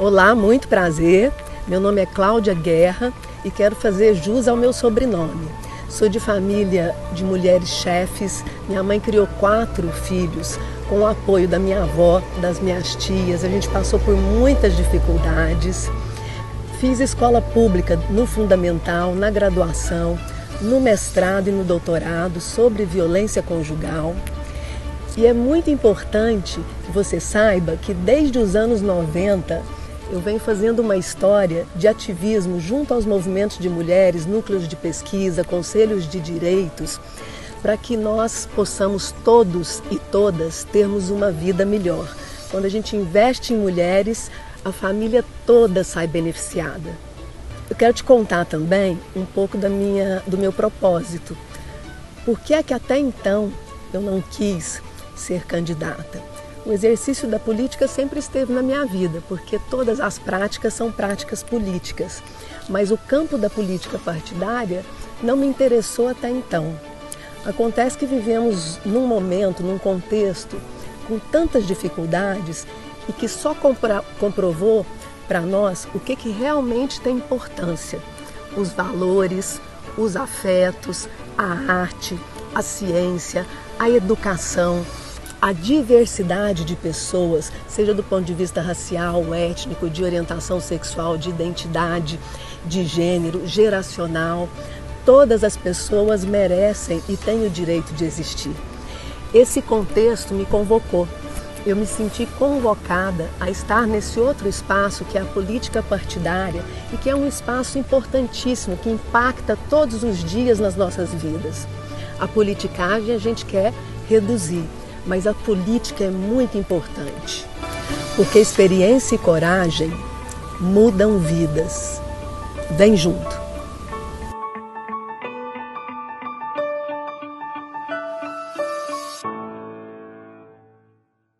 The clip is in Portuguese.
Olá, muito prazer. Meu nome é Cláudia Guerra e quero fazer jus ao meu sobrenome. Sou de família de mulheres chefes. Minha mãe criou quatro filhos com o apoio da minha avó, das minhas tias. A gente passou por muitas dificuldades. Fiz escola pública no fundamental, na graduação, no mestrado e no doutorado sobre violência conjugal. E é muito importante que você saiba que desde os anos 90 eu venho fazendo uma história de ativismo junto aos movimentos de mulheres, núcleos de pesquisa, conselhos de direitos, para que nós possamos todos e todas termos uma vida melhor. Quando a gente investe em mulheres, a família toda sai beneficiada. Eu quero te contar também um pouco da minha, do meu propósito. Por que é que até então eu não quis ser candidata. O exercício da política sempre esteve na minha vida, porque todas as práticas são práticas políticas. Mas o campo da política partidária não me interessou até então. Acontece que vivemos num momento, num contexto com tantas dificuldades e que só comprovou para nós o que, que realmente tem importância: os valores, os afetos, a arte, a ciência, a educação, a diversidade de pessoas, seja do ponto de vista racial, étnico, de orientação sexual, de identidade, de gênero, geracional, todas as pessoas merecem e têm o direito de existir. Esse contexto me convocou. Eu me senti convocada a estar nesse outro espaço que é a política partidária e que é um espaço importantíssimo que impacta todos os dias nas nossas vidas. A politicagem a gente quer reduzir, mas a política é muito importante, porque experiência e coragem mudam vidas. Vem junto.